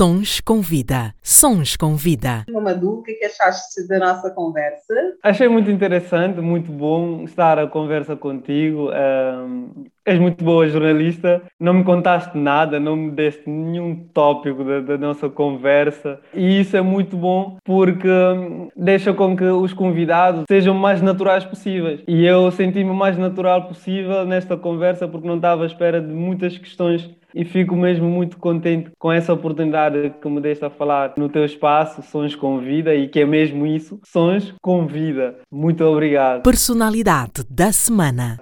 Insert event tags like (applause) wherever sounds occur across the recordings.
Sons com Vida. Sons com Vida. Mamadou, o que, é que achaste da nossa conversa? Achei muito interessante, muito bom estar a conversa contigo. Um, és muito boa jornalista, não me contaste nada, não me deste nenhum tópico da, da nossa conversa e isso é muito bom porque hum, deixa com que os convidados sejam mais naturais possíveis. E eu senti-me o mais natural possível nesta conversa porque não estava à espera de muitas questões e fico mesmo muito contente com essa oportunidade que me deste a falar no teu espaço, Sons com Vida, e que é mesmo isso, Sons com Vida. Muito obrigado. Personalidade da Semana.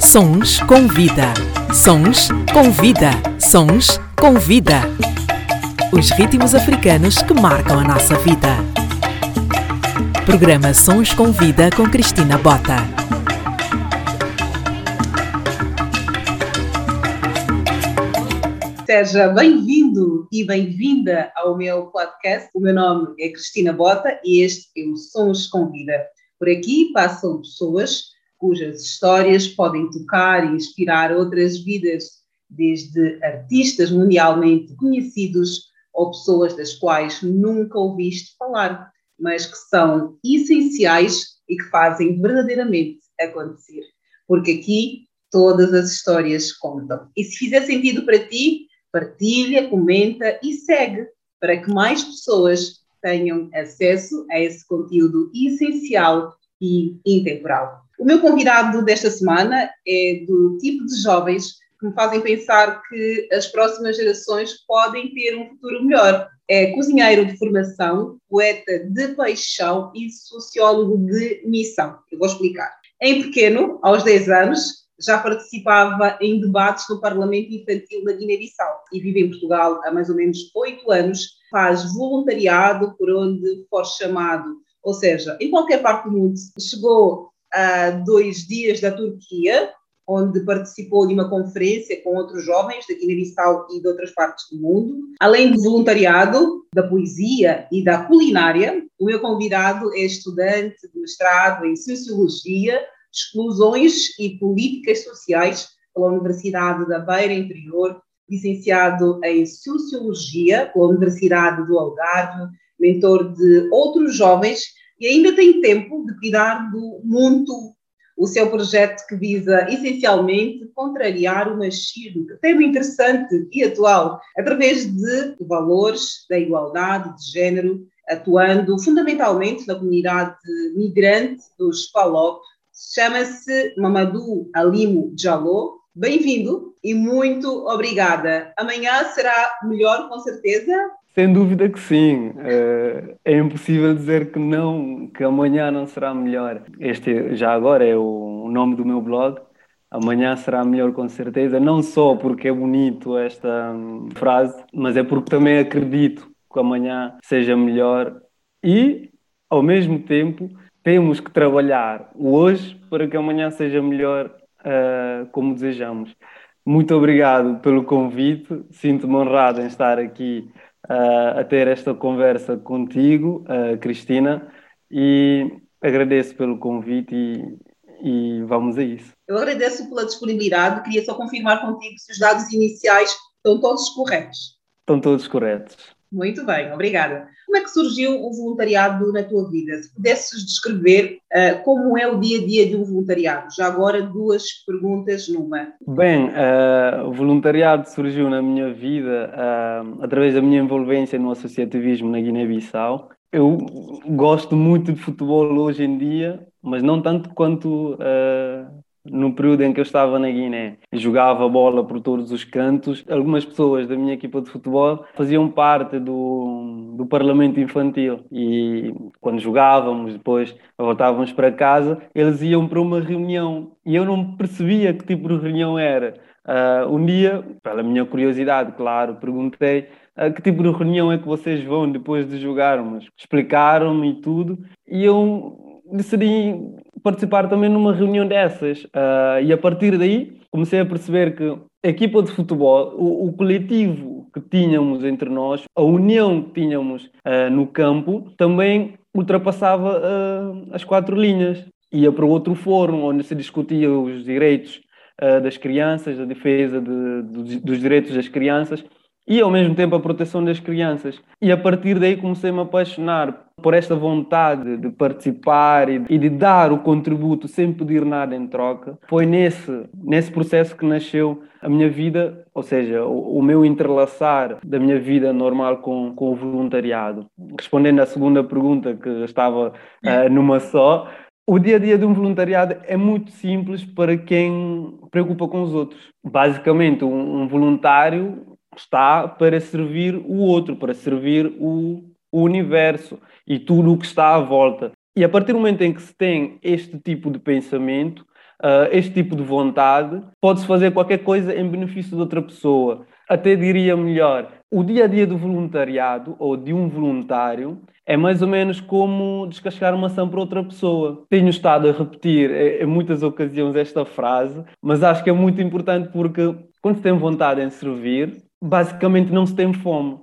Sons com Vida. Sons com Vida. Sons com Vida. Os ritmos africanos que marcam a nossa vida. Programa Sons com Vida com Cristina Bota. Seja bem-vindo e bem-vinda ao meu podcast. O meu nome é Cristina Bota e este é o Sons com Vida. Por aqui passam pessoas cujas histórias podem tocar e inspirar outras vidas, desde artistas mundialmente conhecidos ou pessoas das quais nunca ouviste falar, mas que são essenciais e que fazem verdadeiramente acontecer. Porque aqui todas as histórias contam. E se fizer sentido para ti, partilha, comenta e segue para que mais pessoas tenham acesso a esse conteúdo essencial e intemporal. O meu convidado desta semana é do tipo de jovens que me fazem pensar que as próximas gerações podem ter um futuro melhor. É cozinheiro de formação, poeta de paixão e sociólogo de missão. Eu vou explicar. Em pequeno, aos 10 anos, já participava em debates no Parlamento Infantil da Guiné-Bissau e vive em Portugal há mais ou menos oito anos. Faz voluntariado por onde for chamado, ou seja, em qualquer parte do mundo. Chegou a dois dias da Turquia, onde participou de uma conferência com outros jovens da Guiné-Bissau e de outras partes do mundo. Além do voluntariado, da poesia e da culinária, o meu convidado é estudante de mestrado em Sociologia Exclusões e Políticas Sociais pela Universidade da Beira Interior, licenciado em Sociologia pela Universidade do Algarve, mentor de outros jovens e ainda tem tempo de cuidar do mundo, o seu projeto que visa essencialmente contrariar o machismo, tema interessante e atual, através de valores da igualdade de género, atuando fundamentalmente na comunidade migrante dos PALOP, Chama-se Mamadou Alimo Jalou. Bem-vindo e muito obrigada. Amanhã será melhor, com certeza? Sem dúvida que sim. É, é impossível dizer que não, que amanhã não será melhor. Este já agora é o nome do meu blog. Amanhã será melhor com certeza, não só porque é bonito esta hum, frase, mas é porque também acredito que amanhã seja melhor e, ao mesmo tempo, temos que trabalhar hoje para que amanhã seja melhor uh, como desejamos. Muito obrigado pelo convite, sinto-me honrado em estar aqui uh, a ter esta conversa contigo, uh, Cristina, e agradeço pelo convite e, e vamos a isso. Eu agradeço pela disponibilidade, queria só confirmar contigo se os dados iniciais estão todos corretos. Estão todos corretos. Muito bem, obrigada. Como é que surgiu o voluntariado na tua vida? Se pudesses descrever uh, como é o dia a dia de um voluntariado? Já agora, duas perguntas numa. Bem, uh, o voluntariado surgiu na minha vida uh, através da minha envolvência no associativismo na Guiné-Bissau. Eu gosto muito de futebol hoje em dia, mas não tanto quanto no período em que eu estava na Guiné. Jogava bola por todos os cantos. Algumas pessoas da minha equipa de futebol faziam parte do, do Parlamento Infantil e quando jogávamos, depois voltávamos para casa, eles iam para uma reunião e eu não percebia que tipo de reunião era. Uh, um dia, pela minha curiosidade, claro, perguntei uh, que tipo de reunião é que vocês vão depois de jogarmos. Explicaram-me tudo e eu decidi participar também numa reunião dessas. Uh, e a partir daí comecei a perceber que a equipa de futebol, o, o coletivo que tínhamos entre nós, a união que tínhamos uh, no campo, também ultrapassava uh, as quatro linhas. Ia para outro fórum onde se discutia os direitos das crianças, a defesa de, de, dos direitos das crianças e ao mesmo tempo a proteção das crianças. E a partir daí comecei a me apaixonar por esta vontade de participar e de dar o contributo sem pedir nada em troca. Foi nesse, nesse processo que nasceu a minha vida, ou seja, o, o meu entrelaçar da minha vida normal com, com o voluntariado. Respondendo à segunda pergunta, que estava uh, numa só, o dia a dia de um voluntariado é muito simples para quem preocupa com os outros. Basicamente, um, um voluntário está para servir o outro, para servir o, o universo e tudo o que está à volta. E a partir do momento em que se tem este tipo de pensamento, uh, este tipo de vontade, pode-se fazer qualquer coisa em benefício de outra pessoa. Até diria melhor, o dia a dia do voluntariado ou de um voluntário é mais ou menos como descascar uma maçã para outra pessoa. Tenho estado a repetir em muitas ocasiões esta frase, mas acho que é muito importante porque quando se tem vontade em servir, basicamente não se tem fome.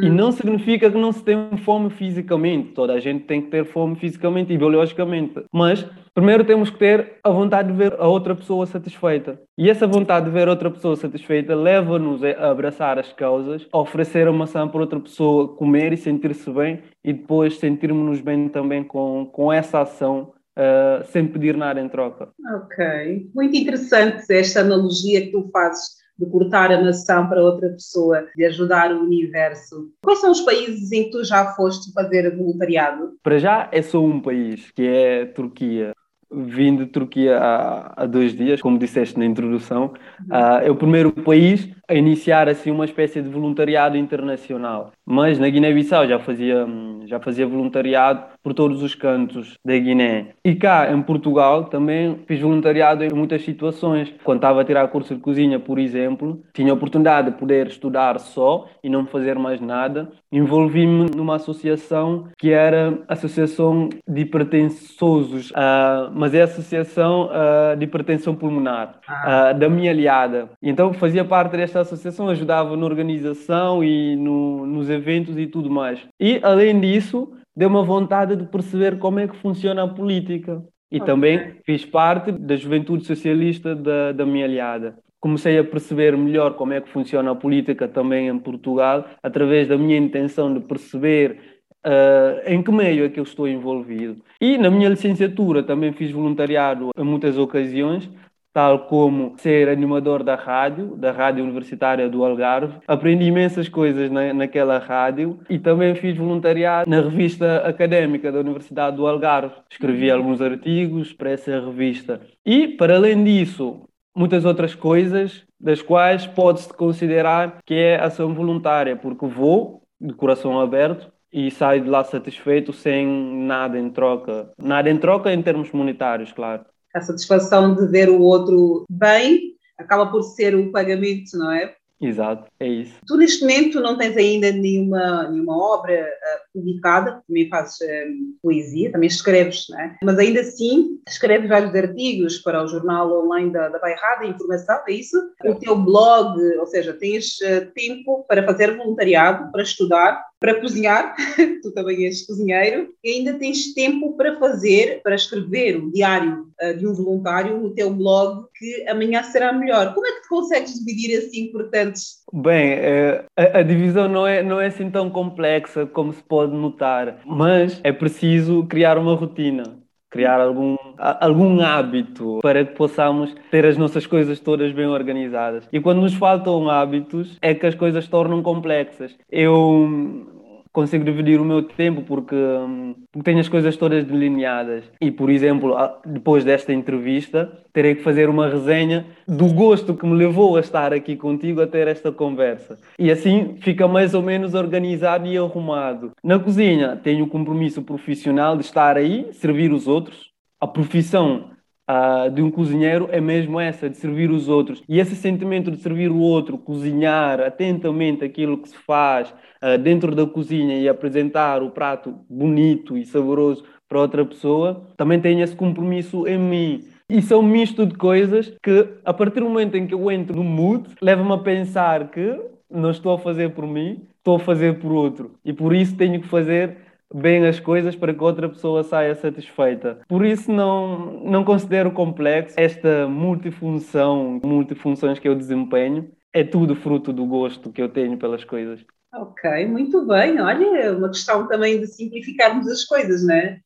E hum. não significa que não se tem fome fisicamente. Toda a gente tem que ter fome fisicamente e biologicamente. Mas primeiro temos que ter a vontade de ver a outra pessoa satisfeita. E essa vontade de ver outra pessoa satisfeita leva-nos a abraçar as causas, a oferecer a maçã para outra pessoa comer e sentir-se bem e depois sentirmos-nos bem também com, com essa ação uh, sem pedir nada em troca. Ok. Muito interessante esta analogia que tu fazes de cortar a nação para outra pessoa, de ajudar o universo. Quais são os países em que tu já foste fazer voluntariado? Para já é só um país, que é a Turquia. Vim de Turquia há, há dois dias, como disseste na introdução. Uhum. Uh, é o primeiro país a iniciar assim uma espécie de voluntariado internacional. Mas na Guiné-Bissau já fazia já fazia voluntariado por todos os cantos da Guiné. E cá em Portugal também fiz voluntariado em muitas situações. Quando estava a tirar curso de cozinha, por exemplo, tinha a oportunidade de poder estudar só e não fazer mais nada. Envolvi-me numa associação que era a Associação de Hipertensosos, uh, mas é a Associação uh, de Hipertensão Pulmonar, uh, da minha aliada. Então fazia parte desta associação, ajudava na organização e no, nos eventos e tudo mais. E, além disso, deu uma vontade de perceber como é que funciona a política. E okay. também fiz parte da juventude socialista da, da minha aliada. Comecei a perceber melhor como é que funciona a política também em Portugal, através da minha intenção de perceber Uh, em que meio é que eu estou envolvido. E na minha licenciatura também fiz voluntariado em muitas ocasiões, tal como ser animador da rádio, da Rádio Universitária do Algarve. Aprendi imensas coisas na, naquela rádio e também fiz voluntariado na revista académica da Universidade do Algarve. Escrevi alguns artigos para essa revista. E, para além disso, muitas outras coisas, das quais pode-se considerar que é ação voluntária, porque vou de coração aberto e saio de lá satisfeito sem nada em troca. Nada em troca em termos monetários, claro a satisfação de ver o outro bem acaba por ser o pagamento, não é? Exato, é isso. Tu neste momento não tens ainda nenhuma, nenhuma obra uh, publicada, também fazes uh, poesia, também escreves, não é? Mas ainda assim escreves vários artigos para o jornal online da, da Bairrada, Informação, é isso? É. O teu blog, ou seja, tens uh, tempo para fazer voluntariado, para estudar, para cozinhar, (laughs) tu também és cozinheiro, e ainda tens tempo para fazer, para escrever o diário uh, de um voluntário no teu blog, que amanhã será melhor. Como é que te consegues dividir assim importantes? Bem, é, a, a, divisão não é, não é assim tão complexa como se pode notar, mas é preciso criar uma rotina criar algum, algum hábito para que possamos ter as nossas coisas todas bem organizadas. E quando nos faltam hábitos, é que as coisas tornam complexas. Eu consigo dividir o meu tempo porque, hum, porque tenho as coisas todas delineadas. E, por exemplo, depois desta entrevista, terei que fazer uma resenha do gosto que me levou a estar aqui contigo a ter esta conversa. E assim fica mais ou menos organizado e arrumado. Na cozinha, tenho o compromisso profissional de estar aí, servir os outros. A profissão uh, de um cozinheiro é mesmo essa, de servir os outros. E esse sentimento de servir o outro, cozinhar atentamente aquilo que se faz uh, dentro da cozinha e apresentar o prato bonito e saboroso para outra pessoa, também tem esse compromisso em mim. Isso é um misto de coisas que, a partir do momento em que eu entro no mood, leva-me a pensar que não estou a fazer por mim, estou a fazer por outro. E por isso tenho que fazer bem as coisas para que outra pessoa saia satisfeita. Por isso não, não considero complexo esta multifunção, multifunções que eu desempenho. É tudo fruto do gosto que eu tenho pelas coisas. Ok, muito bem. Olha, é uma questão também de simplificarmos as coisas, não é?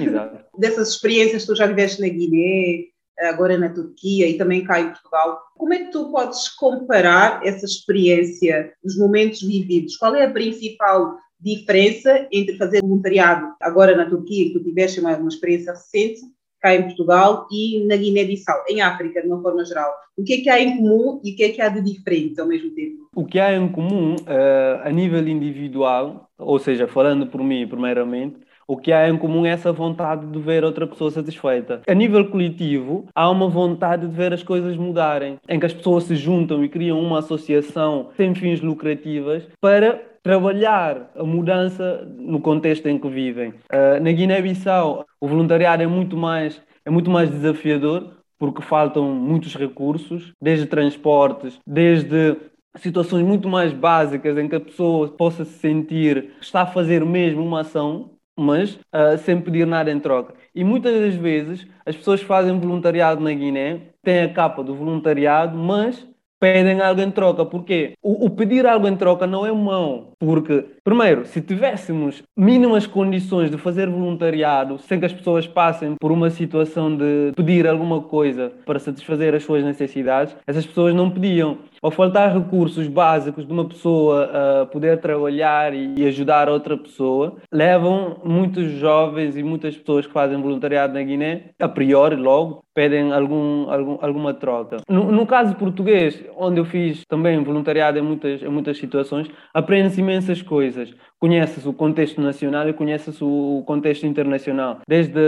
Exato. (laughs) Dessas experiências que tu já viveste na Guiné, agora na Turquia e também cá em Portugal, como é que tu podes comparar essa experiência, os momentos vividos? Qual é a principal diferença entre fazer voluntariado agora na Turquia, que tu tiveste uma, uma experiência recente, cá em Portugal e na Guiné-Bissau, em África, de uma forma geral. O que é que há em comum e o que é que há de diferente ao mesmo tempo? O que há em comum, uh, a nível individual, ou seja, falando por mim primeiramente, o que há em comum é essa vontade de ver outra pessoa satisfeita. A nível coletivo, há uma vontade de ver as coisas mudarem, em que as pessoas se juntam e criam uma associação sem fins lucrativas para trabalhar a mudança no contexto em que vivem. Uh, na Guiné-Bissau, o voluntariado é muito mais é muito mais desafiador porque faltam muitos recursos, desde transportes, desde situações muito mais básicas em que a pessoa possa se sentir que está a fazer mesmo uma ação, mas uh, sem pedir nada em troca. E muitas das vezes as pessoas fazem voluntariado na Guiné, têm a capa do voluntariado, mas pedem algo em troca. Porquê? O, o, pedir algo em troca não é mau. Porque, primeiro, se tivéssemos mínimas condições de fazer voluntariado sem que as pessoas passem por uma situação de pedir alguma coisa para satisfazer as suas necessidades, essas pessoas não pediam. Ao faltar recursos básicos de uma pessoa a poder trabalhar e ajudar outra pessoa, levam muitos jovens e muitas pessoas que fazem voluntariado na Guiné, a priori, logo, pedem algum, algum, alguma troca. No, no, caso português, onde eu fiz também voluntariado em muitas, em muitas situações, aprende-se imensas coisas. Conheces o contexto nacional e conheces o contexto internacional. Desde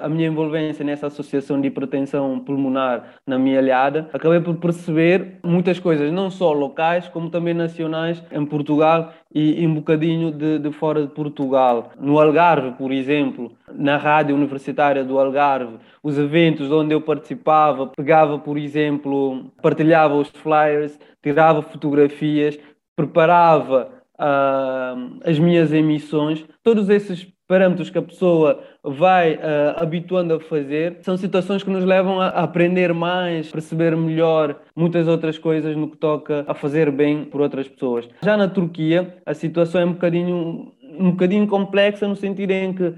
a, minha envolvência nessa associação de hipertensão pulmonar na minha alhada, acabei por perceber muitas coisas, não só locais, como também nacionais, em Portugal e, e um bocadinho de, de fora de Portugal. No Algarve, por exemplo, na rádio universitária do Algarve, os eventos onde eu participava, pegava, por exemplo, partilhava os flyers, tirava fotografias, preparava uh, as minhas emissões, todos esses parâmetros que a pessoa vai uh, habituando a fazer, são situações que nos levam a aprender mais, perceber melhor muitas outras coisas no que toca a fazer bem por outras pessoas. Já na Turquia, a situação é um bocadinho um bocadinho complexa no sentido em que uh,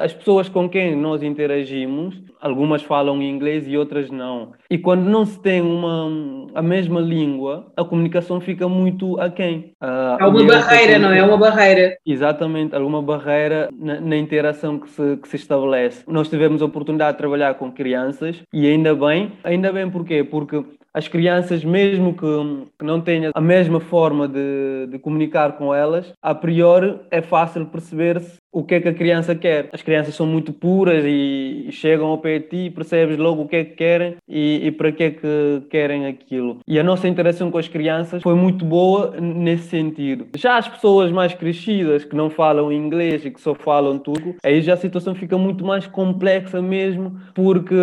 as pessoas com quem nós interagimos, algumas falam inglês e outras não. E quando não se tem uma, a mesma língua, a comunicação fica muito aquém. Uh, Há uma barreira, não é? Uma barreira. Exatamente, alguma barreira na, na interação que se, que se estabelece. Nós tivemos a oportunidade de trabalhar com crianças e ainda bem, ainda bem porquê? Porque as crianças, mesmo que, não tenham a mesma forma de, de, comunicar com elas, a priori é fácil perceber o que é que a criança quer. As crianças são muito puras e chegam ao pé de ti e percebes logo o que é que querem e, e para que é que querem aquilo. E a nossa interação com as crianças foi muito boa nesse sentido. Já as pessoas mais crescidas, que não falam inglês e que só falam turco, aí já a situação fica muito mais complexa mesmo, porque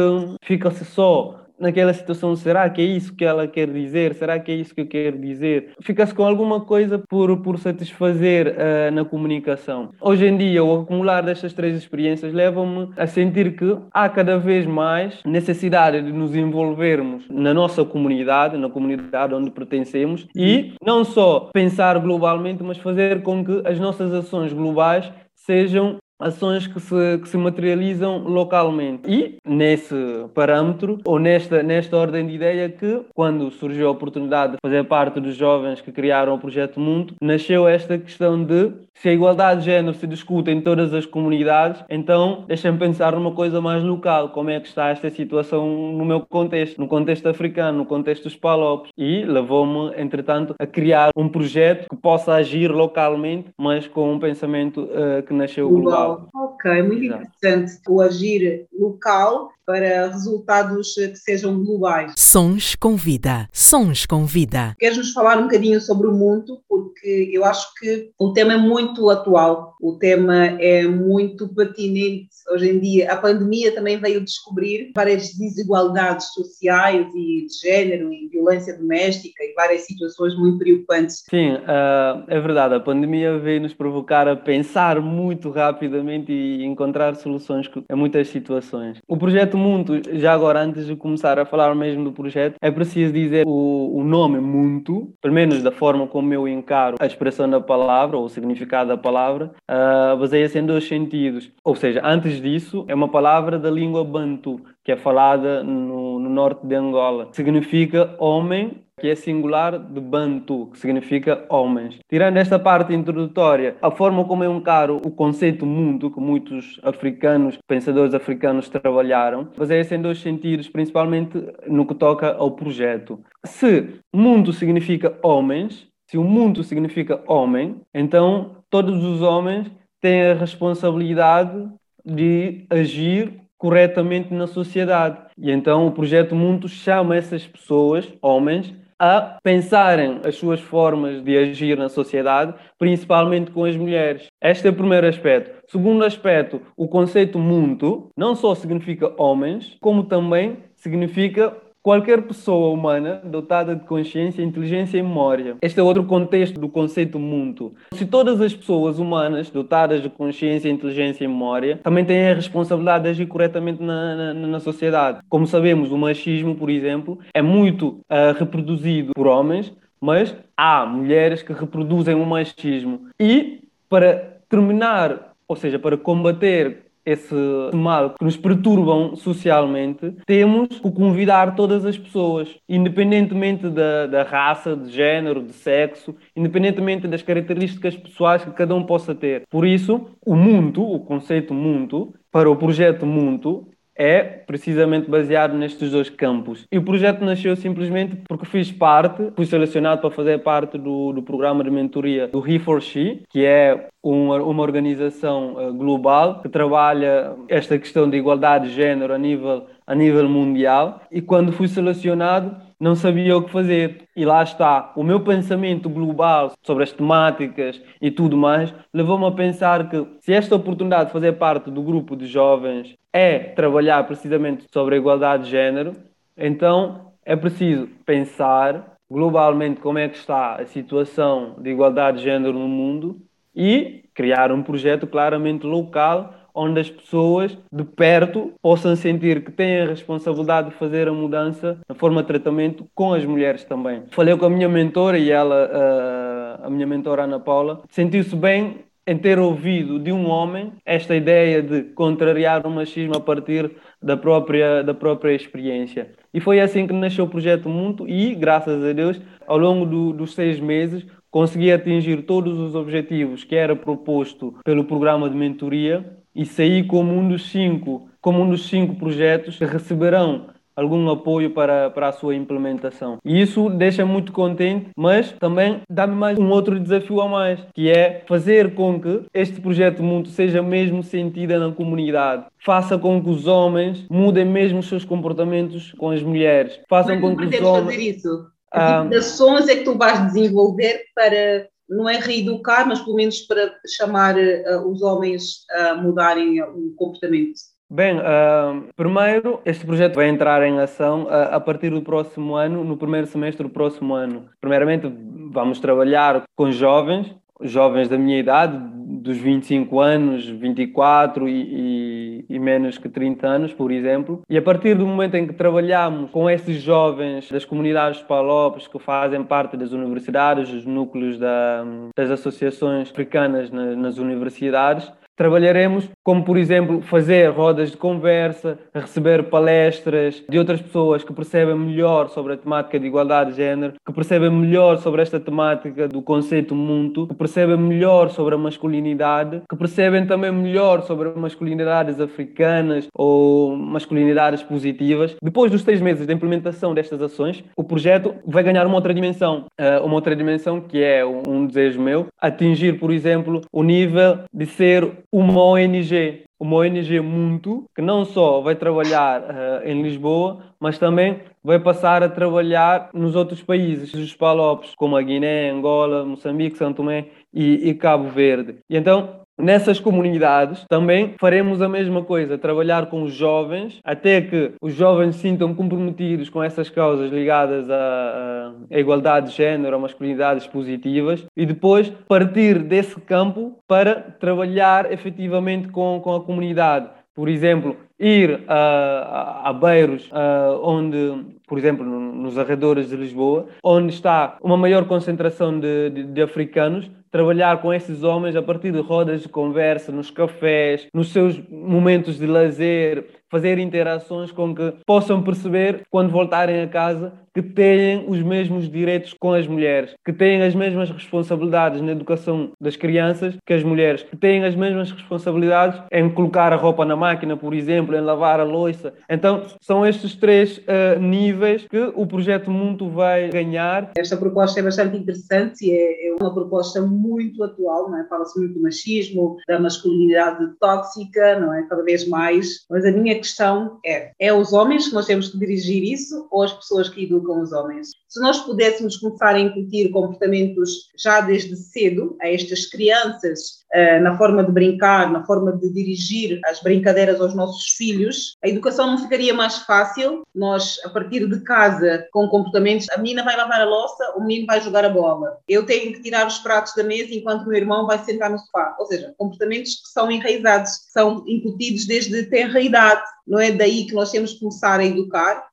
fica-se só naquela situação, será que é isso que ela quer dizer? Será que é isso que eu quero dizer? Fica-se com alguma coisa por, por satisfazer uh, na comunicação. Hoje em dia, o acumular destas três experiências leva-me a sentir que há cada vez mais necessidade de nos envolvermos na nossa comunidade, na comunidade onde pertencemos, e não só pensar globalmente, mas fazer com que as nossas ações globais sejam ações que se, que se materializam localmente. E nesse parâmetro, ou nesta, nesta ordem de ideia, que quando surgiu a oportunidade de fazer parte dos jovens que criaram o Projeto Mundo, nasceu esta questão de se a igualdade de género se discute em todas as comunidades, então deixem-me pensar numa coisa mais local, como é que está esta situação no meu contexto, no contexto africano, no contexto dos palopes. E levou-me, entretanto, a criar um projeto que possa agir localmente, mas com um pensamento uh, que nasceu global. Ok, muito Exato. interessante. O agir local para resultados que sejam globais. Sons com vida, sons com vida. Queres nos falar um bocadinho sobre o mundo? Porque eu acho que o tema é muito atual, o tema é muito pertinente hoje em dia. A pandemia também veio descobrir várias desigualdades sociais e de género e violência doméstica e várias situações muito preocupantes. Sim, uh, é verdade. A pandemia veio nos provocar a pensar muito rapidamente e encontrar soluções a muitas situações. O projeto Muito, já agora, antes de começar a falar mesmo do projeto, é preciso dizer o, o nome Muito, pelo menos da forma como eu encaro a expressão da palavra ou o significado da palavra, uh, baseia-se em dois sentidos. Ou seja, antes disso, é uma palavra da língua Bantu, que é falada no, no norte de Angola. Significa homem que é singular de Bantu, que significa homens. Tirando esta parte introdutória, a forma como eu encaro o conceito mundo, que muitos africanos, pensadores africanos trabalharam, baseia-se em dois sentidos, principalmente no que toca ao projeto. Se mundo significa homens, se o mundo significa homem, então todos os homens têm a responsabilidade de agir corretamente na sociedade. E então o projeto Mundo chama essas pessoas, homens, a pensarem as suas formas de agir na sociedade, principalmente com as mulheres. Este é o primeiro aspecto. Segundo aspecto, o conceito mundo não só significa homens, como também significa Qualquer pessoa humana dotada de consciência, inteligência e memória. Este é outro contexto do conceito mundo. Se todas as pessoas humanas dotadas de consciência, inteligência e memória também têm a responsabilidade de agir corretamente na, na, na sociedade. Como sabemos, o machismo, por exemplo, é muito uh, reproduzido por homens, mas há mulheres que reproduzem o machismo. E para terminar, ou seja, para combater esse mal que nos perturbam socialmente, temos que convidar todas as pessoas, independentemente da, da raça, de género, de sexo, independentemente das características pessoais que cada um possa ter. Por isso, o mundo, o conceito mundo, para o projeto Mundo, é precisamente baseado nestes dois campos. E o projeto nasceu simplesmente porque fiz parte, fui selecionado para fazer parte do, do programa de mentoria do He for She, que é uma, uma organização uh, global que trabalha esta questão de igualdade de género a nível, a nível mundial. E quando fui selecionado, não sabia o que fazer. E lá está, o meu pensamento global sobre as temáticas e tudo mais levou-me a pensar que se esta oportunidade de fazer parte do grupo de jovens é trabalhar precisamente sobre a igualdade de género, então é preciso pensar globalmente como é que está a situação de igualdade de género no mundo e criar um projeto claramente local onde as pessoas de perto possam sentir que têm a responsabilidade de fazer a mudança na forma de tratamento com as mulheres também. Falei com a minha mentora e ela, a minha mentora Ana Paula, sentiu-se bem em ter ouvido de um homem esta ideia de contrariar o machismo a partir da própria, da própria experiência. E foi assim que nasceu o Projeto Mundo e, graças a Deus, ao longo do, dos seis meses, consegui atingir todos os objetivos que era proposto pelo programa de mentoria e saí como um dos cinco, como um dos cinco projetos que receberão algum apoio para, para a sua implementação. E isso deixa muito contente, mas também dá-me mais um outro desafio a mais, que é fazer com que este projeto Mundo seja mesmo sentido na comunidade. Faça com que os homens mudem mesmo os seus comportamentos com as mulheres. Façam com que os homens... fazer isso? Que ah, tipo ações é que tu vais desenvolver para não é reeducar, mas pelo menos para chamar uh, os homens a mudarem o comportamento? Bem, uh, primeiro, este projeto vai entrar em ação a partir do próximo ano, no primeiro semestre do próximo ano. Primeiramente, vamos trabalhar com jovens, jovens da minha idade, dos 25 anos, 24 e, e, e, menos que 30 anos, por exemplo. E a partir do momento em que trabalhamos com esses jovens das comunidades palopes que fazem parte das universidades, dos núcleos da, das associações africanas nas, nas universidades, Trabalharemos como, por exemplo, fazer rodas de conversa, receber palestras de outras pessoas que percebem melhor sobre a temática de igualdade de género, que percebem melhor sobre esta temática do conceito mundo, que percebem melhor sobre a masculinidade, que percebem também melhor sobre masculinidades africanas ou masculinidades positivas. Depois dos três meses de implementação destas ações, o projeto vai ganhar uma outra dimensão, eh, uma outra dimensão que é um desejo meu, atingir, por exemplo, o nível de ser uma ONG, uma ONG muito, que não só vai trabalhar uh, em Lisboa, mas também vai passar a trabalhar nos outros países, os PALOPs, como a Guiné, Angola, Moçambique, São Tomé e, e Cabo Verde. E então Nessas comunidades também faremos a mesma coisa, trabalhar com os jovens, até que os jovens se sintam comprometidos com essas causas ligadas à, à igualdade de género, a masculinidades positivas, e depois partir desse campo para trabalhar efetivamente com, com a comunidade. Por exemplo, ir a, a, a Beiros, a, onde, por exemplo, nos arredores de Lisboa, onde está uma maior concentração de, de, de africanos, trabalhar com esses homens a partir de rodas de conversa, nos cafés, nos seus momentos de lazer, fazer interações com que possam perceber, quando voltarem a casa, que têm os mesmos direitos com as mulheres, que têm as mesmas responsabilidades na educação das crianças que as mulheres, que têm as mesmas responsabilidades em colocar a roupa na máquina, por exemplo, em lavar a louça. Então, são estes três uh, níveis que o projeto Mundo vai ganhar. Esta proposta é bastante interessante e é, é uma proposta muito atual, não é? Fala-se muito do machismo, da masculinidade tóxica, não é? Cada vez mais. Mas a minha questão é: é os homens que nós temos que dirigir isso ou as pessoas que educam com os homens. Se nós pudéssemos começar a incutir comportamentos já desde cedo a estas crianças, uh, na forma de brincar, na forma de dirigir as brincadeiras aos nossos filhos, a educação não ficaria mais fácil. Nós, a partir de casa, com comportamentos, a menina vai lavar a louça, o menino vai jogar a bola. Eu tenho que tirar os pratos da mesa enquanto o meu irmão vai sentar no sofá. Ou seja, comportamentos que são enraizados, que são incutidos desde tenra idade. Não é daí que nós temos que começar a educar,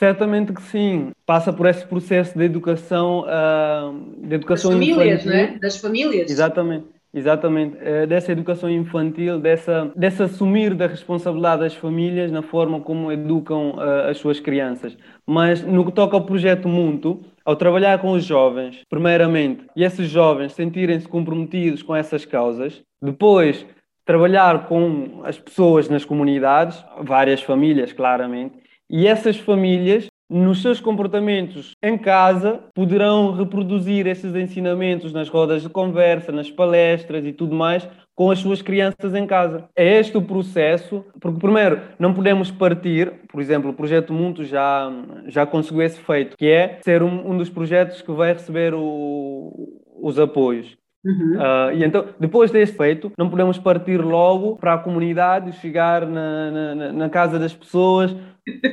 Certamente que sim. Passa por esse processo de educação, uh, de educação das famílias, infantil. Né? Das famílias. Exatamente. Exatamente, uh, dessa educação infantil, dessa, dessa assumir da responsabilidade das famílias na forma como educam uh, as suas crianças. Mas no que toca ao projeto Mundo, ao trabalhar com os jovens, primeiramente, e esses jovens sentirem-se comprometidos com essas causas, depois trabalhar com as pessoas nas comunidades, várias famílias, claramente, e essas famílias, nos seus comportamentos em casa, poderão reproduzir esses ensinamentos nas rodas de conversa, nas palestras e tudo mais, com as suas crianças em casa. É este o processo, porque primeiro não podemos partir, por exemplo, o projeto Mundo já, já conseguiu esse feito, que é ser um, um dos projetos que vai receber o, os apoios. Uhum. Uh, e então, depois deste feito, não podemos partir logo para a comunidade, chegar na, na, na casa das pessoas.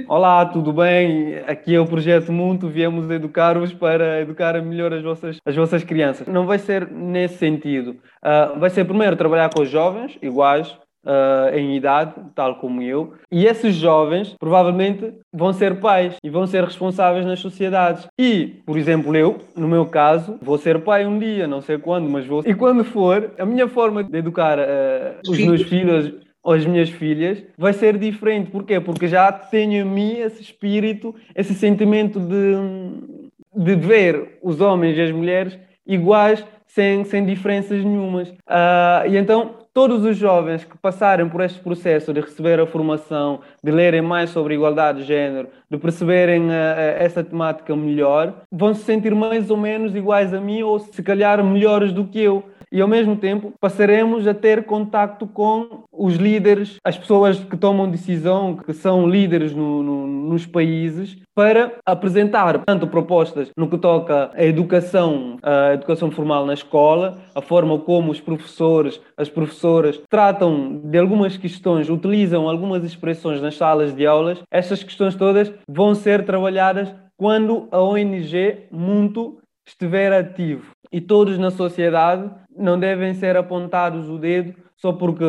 Olá, tudo bem? Aqui é o Projeto Mundo, viemos educar-vos para educar melhor as vossas, as vossas crianças. Não vai ser nesse sentido. Uh, vai ser primeiro trabalhar com os jovens, iguais, uh, em idade, tal como eu, e esses jovens provavelmente vão ser pais e vão ser responsáveis nas sociedades. E, por exemplo, eu, no meu caso, vou ser pai um dia, não sei quando, mas vou. E quando for, a minha forma de educar uh, os meus filhos ou as minhas filhas vai ser diferente. Porquê? Porque já tenho em mim esse espírito, esse sentimento de, de ver os homens e as mulheres iguais, sem, sem diferenças nenhumas. Uh, e então todos os jovens que passarem por este processo de receber a formação, de lerem mais sobre igualdade de género, de perceberem uh, essa temática melhor, vão se sentir mais ou menos iguais a mim ou se calhar melhores do que eu e ao mesmo tempo passaremos a ter contacto com os líderes, as pessoas que tomam decisão, que são líderes no, no, nos países, para apresentar tanto propostas no que toca à educação, a educação formal na escola, a forma como os professores, as professoras tratam de algumas questões, utilizam algumas expressões nas salas de aulas. Estas questões todas vão ser trabalhadas quando a ONG Mundo estiver ativo. E todos na sociedade não devem ser apontados o dedo só porque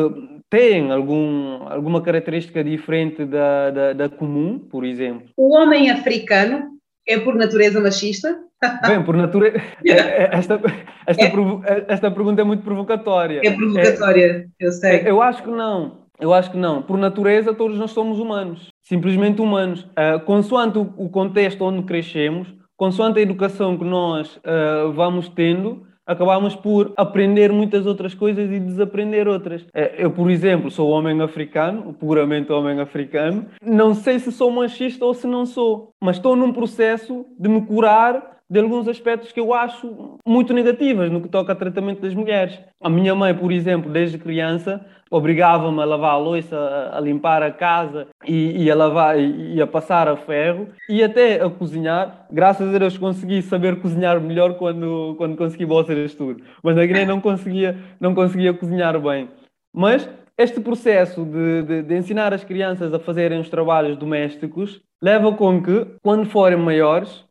têm algum, alguma característica diferente da, da, da comum, por exemplo. O homem africano é por natureza machista? (laughs) Bem, por natureza. É, é, esta, esta, é. esta pergunta é muito provocatória. É provocatória, é, eu sei. Eu acho que não. Eu acho que não. Por natureza, todos nós somos humanos. Simplesmente humanos. Uh, consoante o, o contexto onde crescemos, consoante a educação que nós uh, vamos tendo, acabamos por aprender muitas outras coisas e desaprender outras. Eh, eu, por exemplo, sou homem africano, puramente homem africano. Não sei se sou machista ou se não sou, mas estou num processo de me curar de alguns aspectos que eu acho muito negativos no que toca ao tratamento das mulheres. A minha mãe, por exemplo, desde criança, obrigava-me a lavar a louça, a, limpar a casa e, e, a lavar e, a passar a ferro e até a cozinhar. Graças a Deus consegui saber cozinhar melhor quando, quando consegui bolsa de estudo. Mas na Guiné não conseguia, não conseguia cozinhar bem. Mas este processo de, de, de, ensinar as crianças a fazerem os trabalhos domésticos leva com que, quando forem maiores,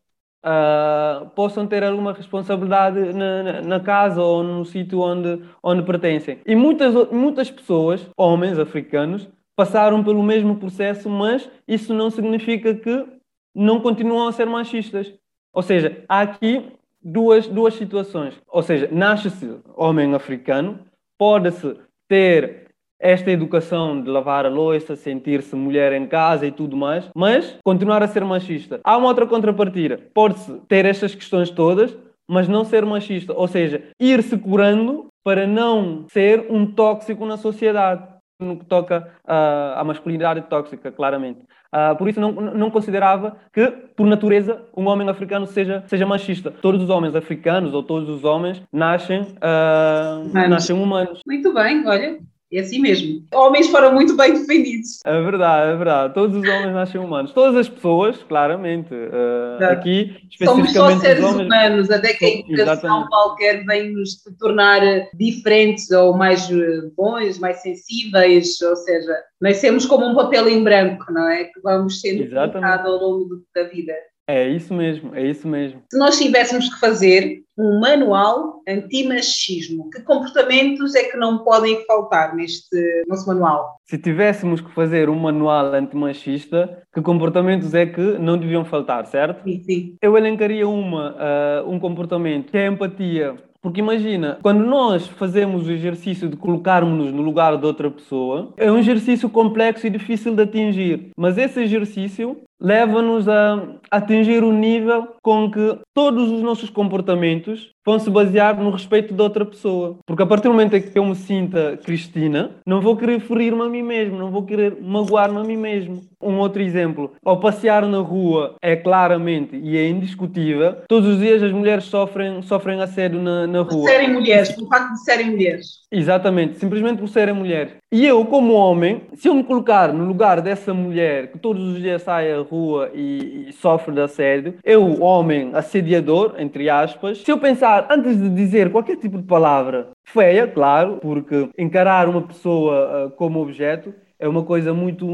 uh, possam ter alguma responsabilidade na, na, na casa ou no sítio onde, onde pertencem. E muitas, muitas pessoas, homens africanos, passaram pelo mesmo processo, mas isso não significa que não continuam a ser machistas. Ou seja, há aqui duas, duas situações. Ou seja, nasce-se homem africano, pode-se ter esta educação de lavar a louça, sentir-se mulher em casa e tudo mais, mas continuar a ser machista. Há uma outra contrapartida. Pode-se ter estas questões todas, mas não ser machista, ou seja, ir se curando para não ser um tóxico na sociedade, no que toca uh, à masculinidade tóxica, claramente. Uh, por isso não, não considerava que, por natureza, um homem africano seja, seja machista. Todos os homens africanos ou todos os homens nascem, uh, nascem humanos. Muito bem, olha, é assim mesmo. Homens foram muito bem defendidos. É verdade, é verdade. Todos os homens nascem humanos. Todas as pessoas, claramente. Uh, aqui, especificamente. Somos só seres homens... humanos, até que a educação qualquer vem nos tornar diferentes ou mais eh, bons, mais sensíveis, ou seja, nascemos como um papel em branco, não é? Que vamos sendo colocado ao longo da vida. É isso mesmo, é isso mesmo. Se nós tivéssemos que fazer um manual anti-machismo, que comportamentos é que não podem faltar neste nosso manual? Se tivéssemos que fazer um manual antimachista, que comportamentos é que não deviam faltar, certo? Sim, sim. Eu elencaria uma, uh, um comportamento que é a empatia. Porque imagina, quando nós fazemos o exercício de colocarmos-nos no lugar de outra pessoa, é um exercício complexo e difícil de atingir. Mas esse exercício leva-nos a atingir o nível com que todos os nossos comportamentos vão se basear no respeito de outra pessoa. Porque a partir do momento em que eu me sinta Cristina, não vou querer ferir-me a mim mesmo, não vou querer magoar-me a mim mesmo. Um outro exemplo, ao passear na rua, é claramente e é indiscutível, todos os dias as mulheres sofrem, sofrem assédio na, na rua. Por serem mulheres, por facto de serem mulheres. Exatamente, simplesmente por serem mulheres. E eu, como homem, se eu me colocar no lugar dessa mulher que todos os dias sai à rua e, e sofre de assédio, eu, homem assediador, entre aspas, se eu pensar antes de dizer qualquer tipo de palavra feia, claro, porque encarar uma pessoa uh, como objeto é uma coisa muito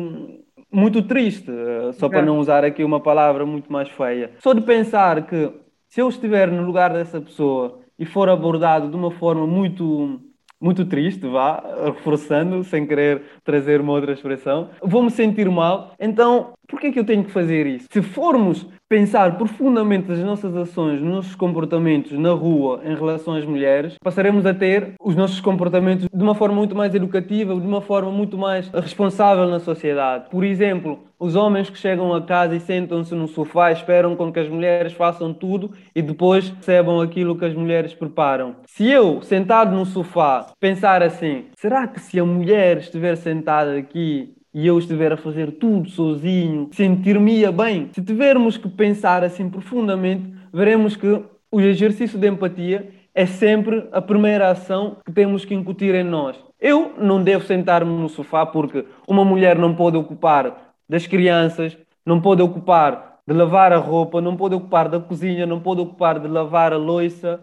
muito triste, uh, só para não usar aqui uma palavra muito mais feia. Só de pensar que se eu estiver no lugar dessa pessoa e for abordado de uma forma muito muito triste, vá, reforçando, sem querer trazer uma outra expressão, vou-me sentir mal. Então, por que é que eu tenho que fazer isso? Se formos pensar profundamente as nossas ações, nos nossos comportamentos na rua em relação às mulheres, passaremos a ter os nossos comportamentos de uma forma muito mais educativa, de uma forma muito mais responsável na sociedade. Por exemplo, os homens que chegam a casa e sentam-se no sofá esperam com que as mulheres façam tudo e depois recebam aquilo que as mulheres preparam. Se eu, sentado no sofá, pensar assim, será que se a mulher estiver sentada aqui e eu estiver a fazer tudo sozinho, sentir-me bem. Se tivermos que pensar assim profundamente, veremos que o exercício de empatia é sempre a primeira ação que temos que incutir em nós. Eu não devo sentar-me no sofá porque uma mulher não pode ocupar das crianças, não pode ocupar de lavar a roupa, não pode ocupar da cozinha, não pode ocupar de lavar a louça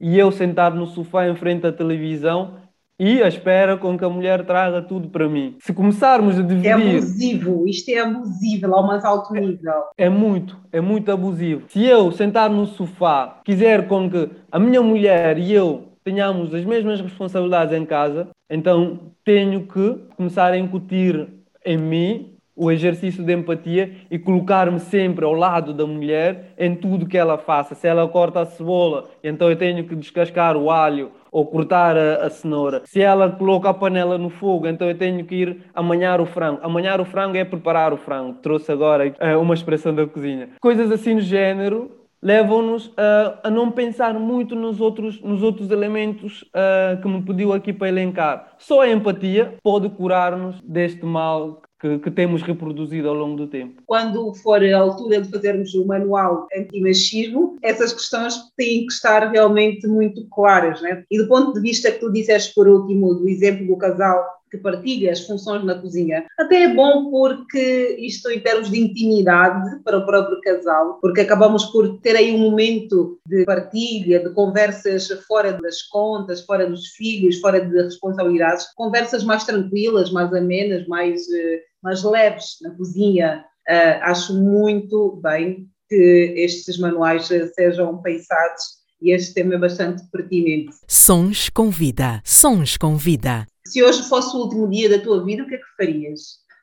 e eu sentar no sofá em frente à televisão e a espera com que a mulher traga tudo para mim. Se começarmos a dividir... É abusivo, isto é abusivo ao mais alto nível. É muito, é muito abusivo. Se eu sentar no sofá, quiser com que a minha mulher e eu tenhamos as mesmas responsabilidades em casa, então tenho que começar a incutir em mim o exercício de empatia e colocar-me sempre ao lado da mulher em tudo que ela faça. Se ela corta a cebola, então eu tenho que descascar o alho ou cortar a, a, cenoura. Se ela coloca a panela no fogo, então eu tenho que ir amanhar o frango. Amanhar o frango é preparar o frango. Trouxe agora uh, uma expressão da cozinha. Coisas assim do género levam-nos a, a, não pensar muito nos outros, nos outros elementos uh, que me pediu aqui para elencar. Só a empatia pode curar-nos deste mal que, que, temos reproduzido ao longo do tempo. Quando for a altura de fazermos o manual antimachismo, essas questões têm que estar realmente muito claras. Né? E do ponto de vista que tu disseste por último, do exemplo do casal que partilha as funções na cozinha. Até é bom porque isto em termos de intimidade para o próprio casal, porque acabamos por ter aí um momento de partilha, de conversas fora das contas, fora dos filhos, fora de responsabilidades, conversas mais tranquilas, mais amenas, mais, eh, mais leves na cozinha. Uh, acho muito bem que estes manuais sejam pensados e este tema é bastante pertinente. Sons com vida, sons com vida. Se hoje fosse o último dia da tua vida, o que é que farias?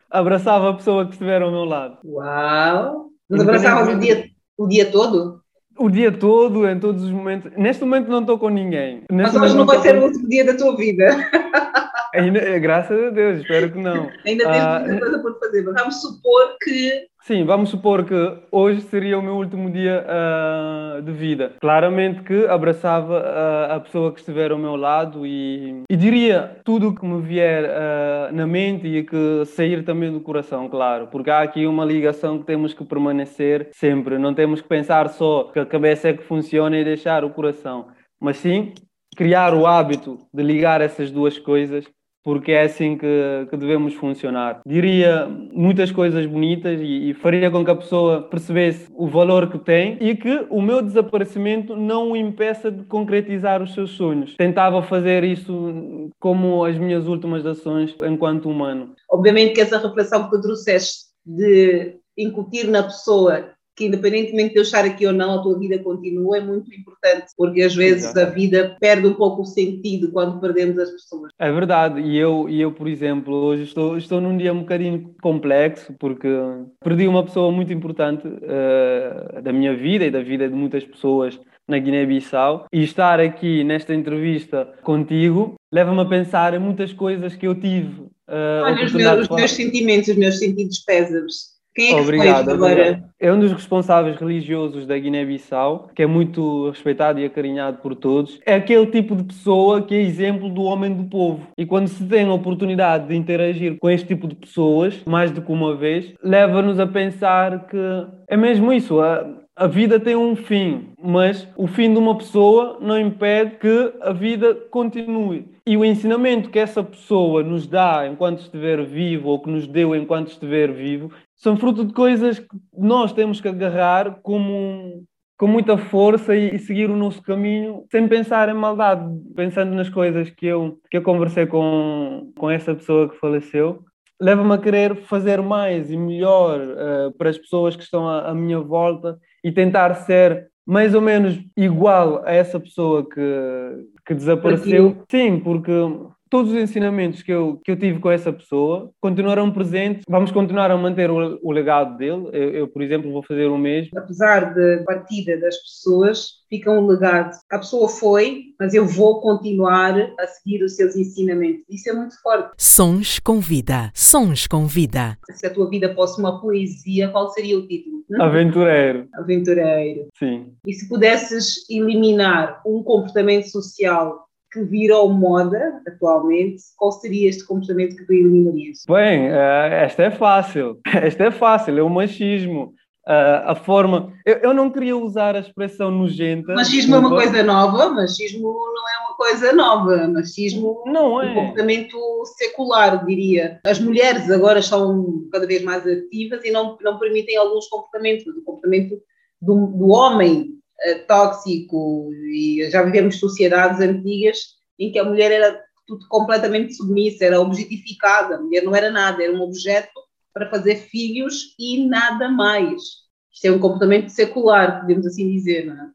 Abraçava a pessoa que estiver ao meu lado. Uau! Mas abraçavas o dia, o dia todo? O dia todo, em todos os momentos. Neste momento não estou com ninguém. Neste Mas hoje não vai ser com... o último dia da tua vida. (laughs) Ainda, graças a Deus, espero que não. Ainda temos ah, muita coisa por fazer, mas vamos supor que. Sim, vamos supor que hoje seria o meu último dia uh, de vida. Claramente que abraçava uh, a pessoa que estiver ao meu lado e, e diria tudo o que me vier uh, na mente e que sair também do coração, claro, porque há aqui uma ligação que temos que permanecer sempre. Não temos que pensar só que a cabeça é que funciona e deixar o coração, mas sim criar o hábito de ligar essas duas coisas porque é assim que, que devemos funcionar. Diria muitas coisas bonitas e, e, faria com que a pessoa percebesse o valor que tem e que o meu desaparecimento não o impeça de concretizar os seus sonhos. Tentava fazer isso como as minhas últimas ações enquanto humano. Obviamente que essa reflexão que tu trouxeste de incutir na pessoa que independentemente de eu estar aqui ou não, a tua vida continua, é muito importante, porque às vezes Exato. a vida perde um pouco o sentido quando perdemos as pessoas. É verdade, e eu, e eu por exemplo, hoje estou, estou num dia um bocadinho complexo, porque perdi uma pessoa muito importante uh, da minha vida e da vida de muitas pessoas na Guiné-Bissau, e estar aqui nesta entrevista contigo leva-me a pensar em muitas coisas que eu tive. Uh, Olha, os meus, os meus sentimentos, os meus sentidos pésames quem é que Obrigado, agora? É um dos responsáveis religiosos da Guiné-Bissau, que é muito respeitado e acarinhado por todos. É aquele tipo de pessoa que é exemplo do homem do povo. E quando se tem a oportunidade de interagir com este tipo de pessoas, mais do que uma vez, leva-nos a pensar que é mesmo isso. A, a vida tem um fim, mas o fim de uma pessoa não impede que a vida continue. E o ensinamento que essa pessoa nos dá enquanto estiver vivo, ou que nos deu enquanto estiver vivo, são fruto de coisas que nós temos que agarrar como com muita força e, seguir o nosso caminho sem pensar em maldade, pensando nas coisas que eu, que eu conversei com, com essa pessoa que faleceu, leva-me a querer fazer mais e melhor uh, para as pessoas que estão à, à, minha volta e tentar ser mais ou menos igual a essa pessoa que, que desapareceu. Sim, porque todos os ensinamentos que eu, que eu tive com essa pessoa continuarão presentes. Vamos continuar a manter o, o legado dele. Eu, eu, por exemplo, vou fazer o mesmo. Apesar da partida das pessoas, fica um legado. A pessoa foi, mas eu vou continuar a seguir os seus ensinamentos. Isso é muito forte. Sons com vida. Sons com vida. Se a tua vida fosse uma poesia, qual seria o título? Aventureiro. Aventureiro. Sim. E se pudesses eliminar um comportamento social que virou moda atualmente, qual seria este comportamento que tu eliminarias? Bem, uh, esta é fácil. (laughs) Esta é fácil, é o machismo. Uh, a forma. Eu, eu, não queria usar a expressão nojenta. Machismo é uma coisa nova, machismo não é uma coisa nova. Machismo não é um comportamento secular, diria. As mulheres agora são cada vez mais ativas e não, não permitem alguns comportamentos. O comportamento do, do homem eh, tóxico e já vivemos sociedades antigas em que a mulher era tudo completamente submissa, era objetificada, a mulher não era nada, era um objeto para fazer filhos e nada mais. Isto é um comportamento secular, podemos assim dizer, não é?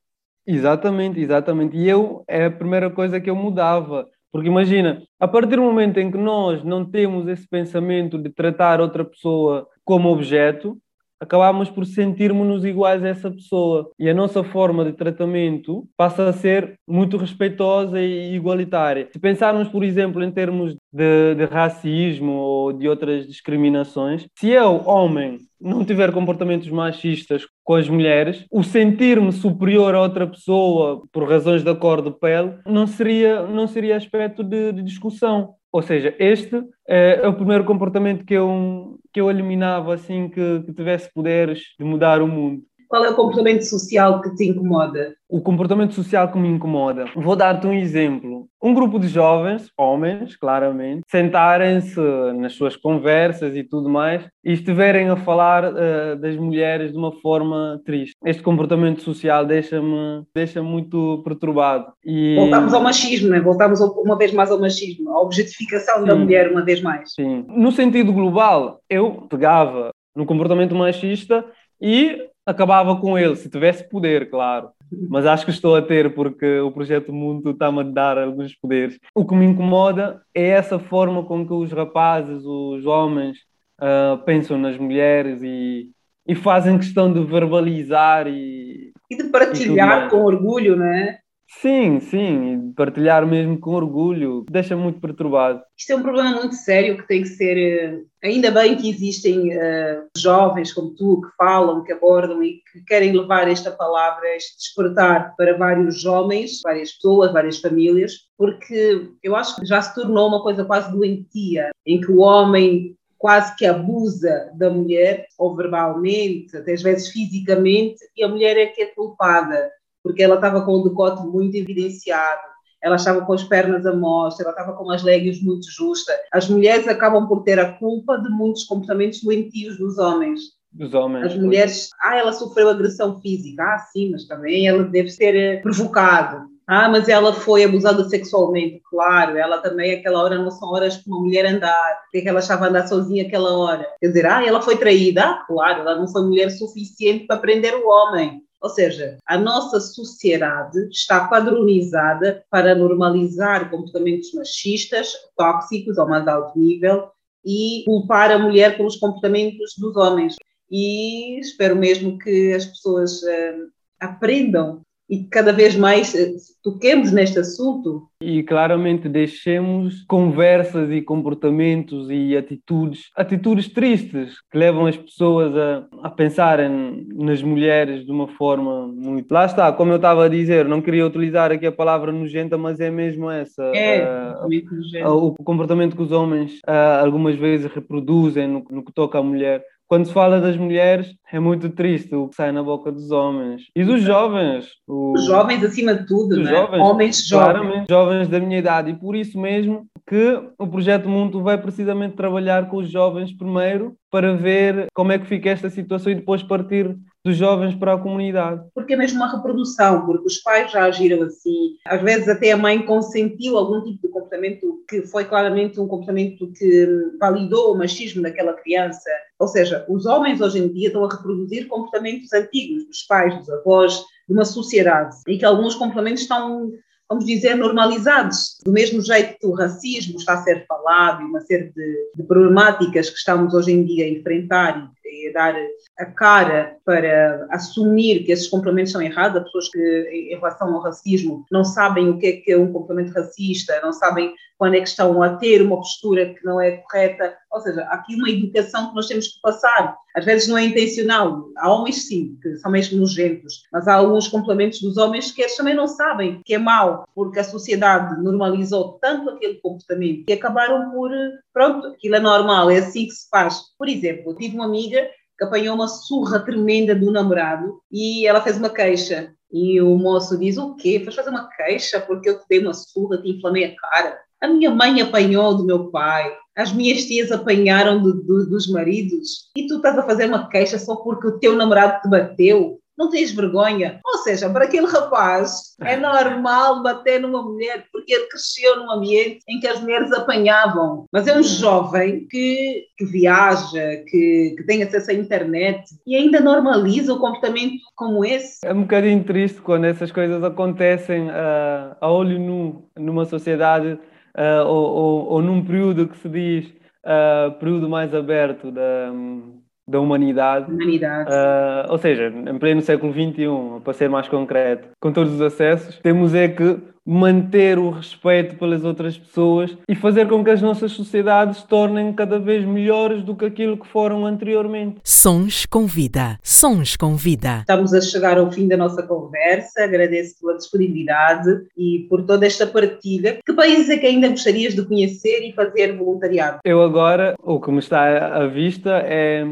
Exatamente, exatamente. E eu, é a primeira coisa que eu mudava. Porque imagina, a partir do momento em que nós não temos esse pensamento de tratar outra pessoa como objeto, acabamos por sentirmos-nos iguais a essa pessoa. E a nossa forma de tratamento passa a ser muito respeitosa e igualitária. Se pensarmos, por exemplo, em termos de, de racismo ou de outras discriminações, se eu, homem, não tiver comportamentos machistas com as mulheres, o sentir-me superior a outra pessoa por razões da cor de pele não seria, não seria aspecto de, de discussão Ou seja, este é, é o primeiro comportamento que eu, que eu eliminava assim que, que tivesse poderes de mudar o mundo. Qual é o comportamento social que te incomoda? O comportamento social que me incomoda. Vou dar-te um exemplo. Um grupo de jovens, homens, claramente, sentarem-se nas suas conversas e tudo mais e estiverem a falar uh, das mulheres de uma forma triste. Este comportamento social deixa-me deixa muito perturbado. E... Voltamos ao machismo, né? voltamos uma vez mais ao machismo, à objetificação Sim. da mulher uma vez mais. Sim. No sentido global, eu pegava no comportamento machista e acabava com ele, se tivesse poder, claro. Mas acho que estou a ter, porque o projeto Mundo está-me a dar alguns poderes. O que me incomoda é essa forma com que os rapazes, os homens, uh, pensam nas mulheres e, e fazem questão de verbalizar e. E de partilhar e com orgulho, não é? Sim, sim, partilhar mesmo com orgulho deixa muito perturbado. Isto é um problema muito sério que tem que ser. Eh, ainda bem que existem uh, jovens como tu que falam, que abordam e que querem levar esta palavra, este despertar para vários homens, várias pessoas, várias famílias, porque eu acho que já se tornou uma coisa quase doentia, em que o homem quase que abusa da mulher, ou verbalmente, até às vezes fisicamente, e a mulher é que é culpada porque ela estava com o decote muito evidenciado, ela estava com as pernas à mostra, ela estava com as leggings muito justas. As mulheres acabam por ter a culpa de muitos comportamentos doentios dos homens. Dos homens. As mulheres, ah, ela sofreu agressão física, ah, sim, mas também ela deve ser eh, provocado. Ah, mas ela foi abusada sexualmente, claro. Ela também, aquela hora, não são horas para uma mulher andar. É que ela estava a andar sozinha aquela hora? Quer dizer, ah, ela foi traída. Ah, claro, ela não foi mulher suficiente para prender o homem. Ou seja, a nossa sociedade está padronizada para normalizar comportamentos machistas, tóxicos ao mais alto nível e culpar a mulher pelos comportamentos dos homens. E espero mesmo que as pessoas uh, aprendam e cada vez mais eh, toquemos neste assunto. E claramente deixemos conversas e comportamentos e atitudes, atitudes tristes que levam as pessoas a, a pensarem nas mulheres de uma forma muito. Lá está, como eu estava a dizer, não queria utilizar aqui a palavra nojenta, mas é mesmo essa. É, uh, uh, o comportamento que os homens uh, algumas vezes reproduzem no, no que toca à mulher quando se fala das mulheres, é muito triste o que sai na boca dos homens. E dos jovens. O... Os jovens, acima de tudo, né? jovens, homens jovens. Jovens da minha idade. E por isso mesmo que o Projeto Mundo vai precisamente trabalhar com os jovens primeiro para ver como é que fica esta situação e depois partir dos jovens para a comunidade. Porque é mesmo uma reprodução, porque os pais já agiram assim, às vezes até a mãe consentiu algum tipo de comportamento que foi claramente um comportamento que validou o machismo daquela criança. Ou seja, os homens hoje em dia estão a reproduzir comportamentos antigos dos pais, dos avós, de uma sociedade, e que alguns comportamentos estão vamos dizer, normalizados. Do mesmo jeito que o racismo está a ser falado e uma série de, de problemáticas que estamos hoje em dia a enfrentar e a dar a cara para assumir que esses comportamentos são errados, pessoas que, em relação ao racismo, não sabem o que é, que é um comportamento racista, não sabem quando é que estão a ter uma postura que não é correta. Ou seja, há aqui uma educação que nós temos que passar. Às vezes não é intencional. Há homens, sim, que são mesmo nojentos, mas há alguns complementos dos homens que eles também não sabem que é mau, porque a sociedade normalizou tanto aquele comportamento que acabaram por, pronto, aquilo é normal, é assim que se faz. Por exemplo, tive uma amiga que apanhou uma surra tremenda do namorado e ela fez uma queixa. E o moço diz: O quê? Faz fazer uma queixa porque eu te dei uma surra, te inflamei a cara. A minha mãe apanhou do meu pai, as minhas tias apanharam do, do, dos maridos, e tu estás a fazer uma queixa só porque o teu namorado te bateu não tens vergonha. Ou seja, para aquele rapaz é (laughs) normal bater numa mulher, porque ele cresceu num ambiente em que as mulheres apanhavam. Mas é um jovem que, que viaja, que, que tem acesso à internet e ainda normaliza o comportamento como esse. É um bocadinho triste quando essas coisas acontecem uh, a olho nu numa sociedade uh, ou, ou, ou, num período que se diz uh, período mais aberto da. Um da humanidade. humanidade. Uh, ou seja, em pleno século XXI, para ser mais concreto, com todos os acessos, temos é que manter o respeito pelas outras pessoas e fazer com que as nossas sociedades se tornem cada vez melhores do que aquilo que foram anteriormente. Sons com vida. Sons com vida. Estamos a chegar ao fim da nossa conversa. Agradeço pela disponibilidade e por toda esta partilha. Que países é que ainda gostarias de conhecer e fazer voluntariado? Eu agora, o que me está à vista é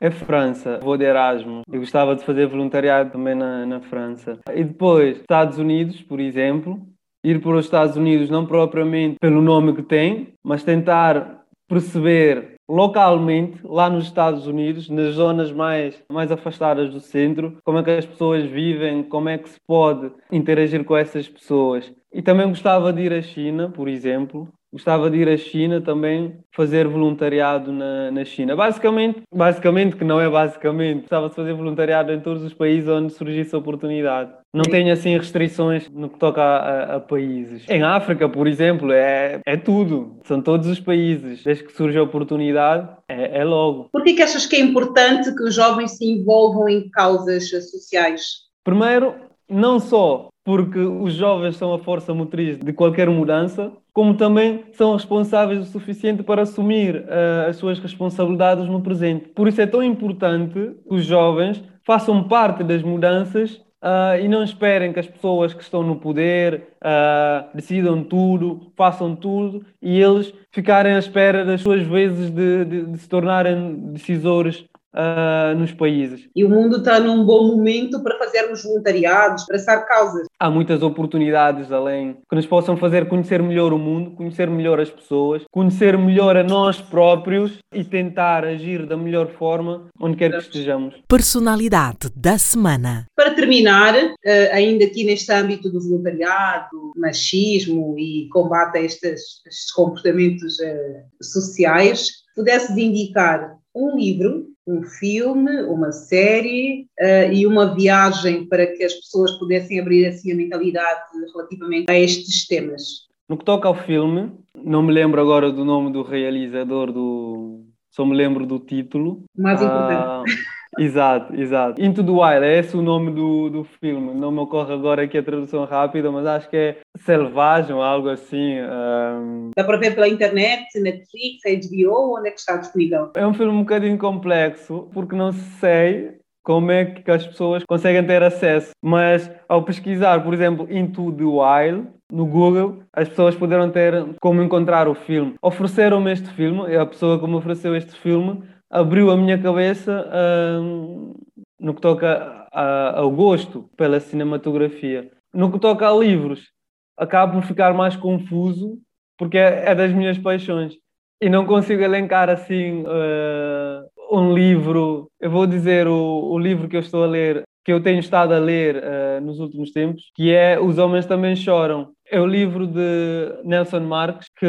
é França, vou de Erasmus. Eu gostava de fazer voluntariado também na, na França. E depois, Estados Unidos, por exemplo. Ir para os Estados Unidos não propriamente pelo nome que tem, mas tentar perceber localmente, lá nos Estados Unidos, nas zonas mais, mais afastadas do centro, como é que as pessoas vivem, como é que se pode interagir com essas pessoas. E também gostava de ir à China, por exemplo, gostava de ir à China também fazer voluntariado na, na China. Basicamente, basicamente, que não é basicamente, gostava de fazer voluntariado em todos os países onde surgisse a oportunidade. Não tenho assim restrições no que toca a, a, a, países. Em África, por exemplo, é, é tudo. São todos os países. Desde que surge a oportunidade, é, é logo. Por que, que achas que é importante que os jovens se envolvam em causas sociais? Primeiro, não só porque os jovens são a força motriz de qualquer mudança, como também são responsáveis o suficiente para assumir uh, as suas responsabilidades no presente. Por isso é tão importante que os jovens façam parte das mudanças Uh, e não esperem que as pessoas que estão no poder uh, decidam tudo, façam tudo e eles ficarem à espera das suas vezes de, de, de se tornarem decisores uh, nos países. E o mundo está num bom momento para fazermos voluntariados, para abraçar causas. Há muitas oportunidades além que nos possam fazer conhecer melhor o mundo, conhecer melhor as pessoas, conhecer melhor a nós próprios e tentar agir da melhor forma onde quer que estejamos. Personalidade da semana. Para terminar, eh, ainda aqui neste âmbito do voluntariado, machismo e combate a estes, estes comportamentos eh, sociais, pudesses indicar um livro um filme, uma série uh, e uma viagem para que as pessoas pudessem abrir assim a mentalidade relativamente a estes temas. No que toca ao filme, não me lembro agora do nome do realizador do. Só me lembro do título. Mais importante. Uh, Exato, exato. Into the Wild, é esse o nome do, do filme. Não me ocorre agora aqui a tradução rápida, mas acho que é Selvagem ou algo assim. Um... Dá para ver pela internet, Netflix, HBO, onde é que está disponível? É um filme um bocadinho complexo, porque não sei como é que as pessoas conseguem ter acesso. Mas ao pesquisar, por exemplo, Into the Wild, no Google, as pessoas poderam ter como encontrar o filme. Ofereceram-me este filme, a pessoa que me ofereceu este filme abriu a minha cabeça uh, no que toca a, ao gosto pela cinematografia. No que toca a livros, acabo por ficar mais confuso porque é, é das minhas paixões e não consigo elencar assim uh, um livro. Eu vou dizer o, o, livro que eu estou a ler, que eu tenho estado a ler uh, nos últimos tempos, que é Os Homens Também Choram. É o livro de Nelson Marques que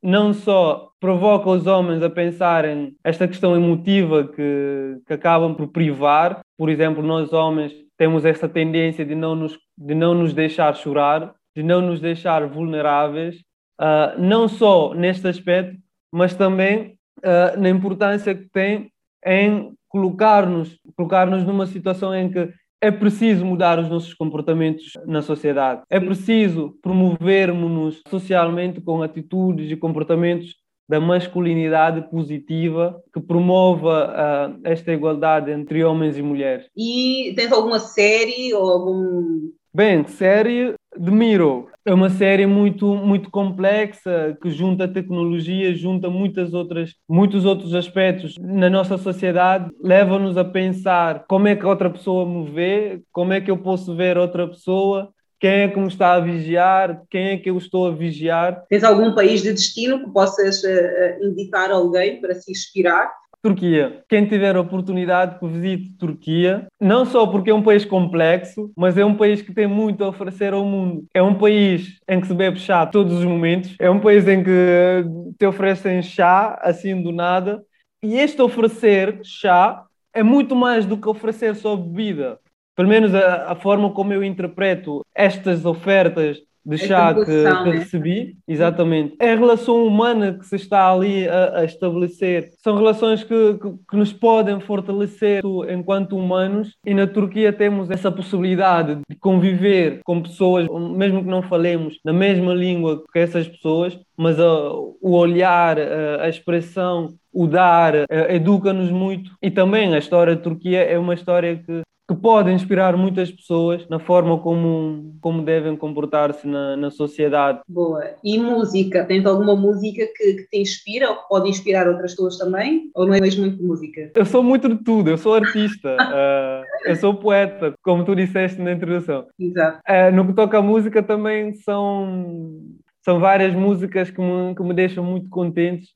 não só provoca os homens a pensarem esta questão emotiva que, que acabam por privar. Por exemplo, nós homens temos essa tendência de não nos, de não nos deixar chorar, de não nos deixar vulneráveis, uh, não só neste aspecto, mas também uh, na importância que tem em colocar-nos colocar -nos numa situação em que é preciso mudar os nossos comportamentos na sociedade. É preciso promovermos-nos socialmente com atitudes e comportamentos da masculinidade positiva que promova uh, esta igualdade entre homens e mulheres. E tens alguma série ou algum Bem, série The Mirror. É uma série muito, muito complexa que junta tecnologia, junta muitas outras, muitos outros aspectos na nossa sociedade, leva-nos a pensar como é que outra pessoa me vê, como é que eu posso ver outra pessoa, quem é que me está a vigiar, quem é que eu estou a vigiar. Tens algum país de destino que possas uh, indicar alguém para se inspirar? Turquia. Quem tiver a oportunidade que visite Turquia, não só porque é um país complexo, mas é um país que tem muito a oferecer ao mundo. É um país em que se bebe chá todos os momentos, é um país em que te oferecem chá assim do nada, e este oferecer chá é muito mais do que oferecer só bebida. Pelo menos a, a forma como eu interpreto estas ofertas de chá que, que né? recebi, exatamente. É a relação humana que se está ali a, a estabelecer. São relações que, que, que, nos podem fortalecer enquanto humanos e na Turquia temos essa possibilidade de conviver com pessoas, mesmo que não falemos na mesma língua que essas pessoas, mas uh, o olhar, uh, a expressão, o dar, uh, educa-nos muito. E também a história da Turquia é uma história que que pode inspirar muitas pessoas na forma como, como devem comportar-se na, na sociedade. Boa. E música? Tens alguma música que, que, te inspira ou que pode inspirar outras pessoas também? Ou não és muito de música? Eu sou muito de tudo. Eu sou artista. uh, (laughs) eu sou poeta, como tu disseste na introdução. Exato. Uh, no que toca à música também são, são várias músicas que me, que me deixam muito contentes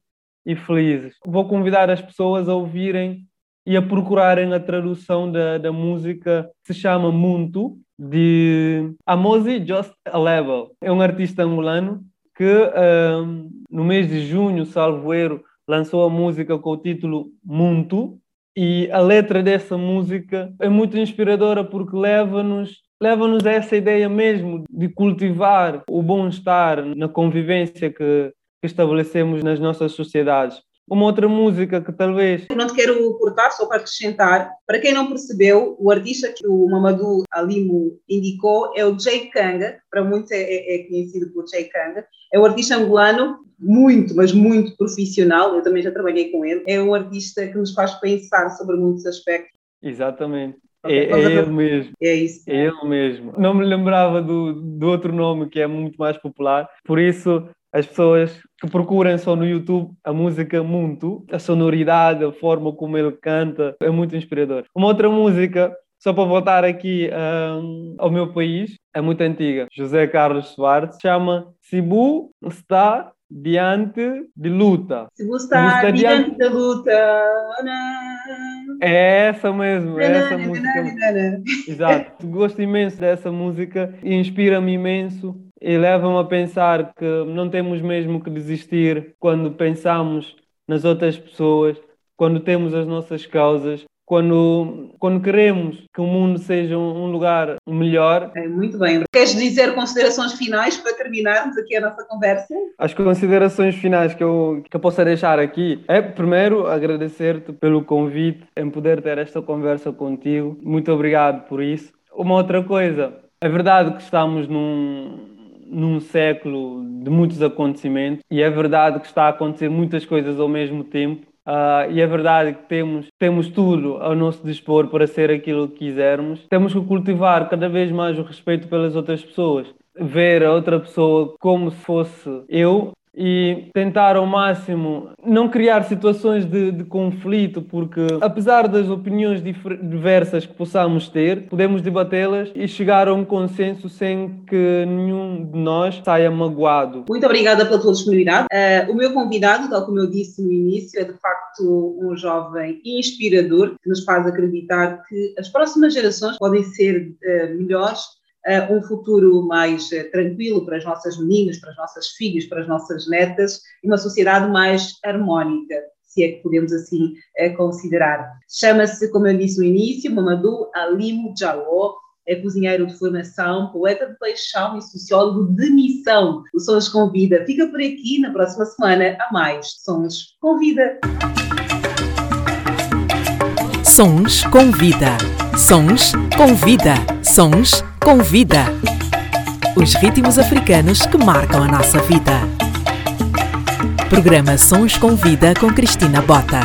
e felizes. Vou convidar as pessoas a ouvirem e a procurarem a tradução da, da música que se chama Muntu, de Amosi Just a Level. É um artista angolano que um, no mês de junho, salvo erro, lançou a música com o título Muntu e a letra dessa música é muito inspiradora porque leva-nos leva-nos a essa ideia mesmo de cultivar o bom-estar na convivência que, que estabelecemos nas nossas sociedades. Uma outra música que talvez. Não te quero cortar, só para acrescentar. Para quem não percebeu, o artista que o Mamadou Alimo indicou é o Jay Kanga, para muitos é, é, é conhecido por Jay Kanga. É um artista angolano muito, mas muito profissional. Eu também já trabalhei com ele. É um artista que nos faz pensar sobre muitos aspectos. Exatamente. É, é, ele mesmo. É isso. É ele mesmo. Não me lembrava do, do outro nome que é muito mais popular, por isso as pessoas que procurem só no YouTube a música muito, a sonoridade, a forma como ele canta, é muito inspirador. Uma outra música, só para voltar aqui um, ao meu país, é muito antiga, José Carlos Soares, chama Sibu está diante de luta. Sibu está diante de luta. É essa mesmo, é essa música. Exato, gosto imenso dessa música e inspira-me imenso e leva-me a pensar que não temos mesmo que desistir quando pensamos nas outras pessoas, quando temos as nossas causas, quando, quando queremos que o mundo seja um lugar melhor. É, muito bem. Queres dizer considerações finais para terminarmos aqui a nossa conversa? As considerações finais que eu, que eu posso deixar aqui é, primeiro, agradecer-te pelo convite, em poder ter esta conversa contigo. Muito obrigado por isso. Uma outra coisa, é verdade que estamos num, num século de muitos acontecimentos e é verdade que está a acontecer muitas coisas ao mesmo tempo. Uh, e é verdade que temos, temos tudo ao nosso dispor para ser aquilo que quisermos. Temos que cultivar cada vez mais o respeito pelas outras pessoas. Ver a outra pessoa como se fosse eu e tentar ao máximo não criar situações de, de, conflito, porque apesar das opiniões diversas que possamos ter, podemos debatê-las e chegar a um consenso sem que nenhum de nós saia magoado. Muito obrigada pela tua disponibilidade. Uh, o meu convidado, tal como eu disse no início, é de facto um jovem inspirador que nos faz acreditar que as próximas gerações podem ser uh, melhores um futuro mais uh, tranquilo para as nossas meninas, para as nossas filhas, para as nossas netas e uma sociedade mais harmónica, se é que podemos assim uh, considerar. Chama-se, como eu disse no início, Mamadou Alim Jaló, é cozinheiro de formação, poeta de paixão e sociólogo de missão. O Sons Convida. Fica por aqui na próxima semana a mais Sons Convida. Sons Convida. Sons Convida. Sons Convida. Os ritmos africanos que marcam a nossa vida. Programa Sons Convida com Cristina Bota.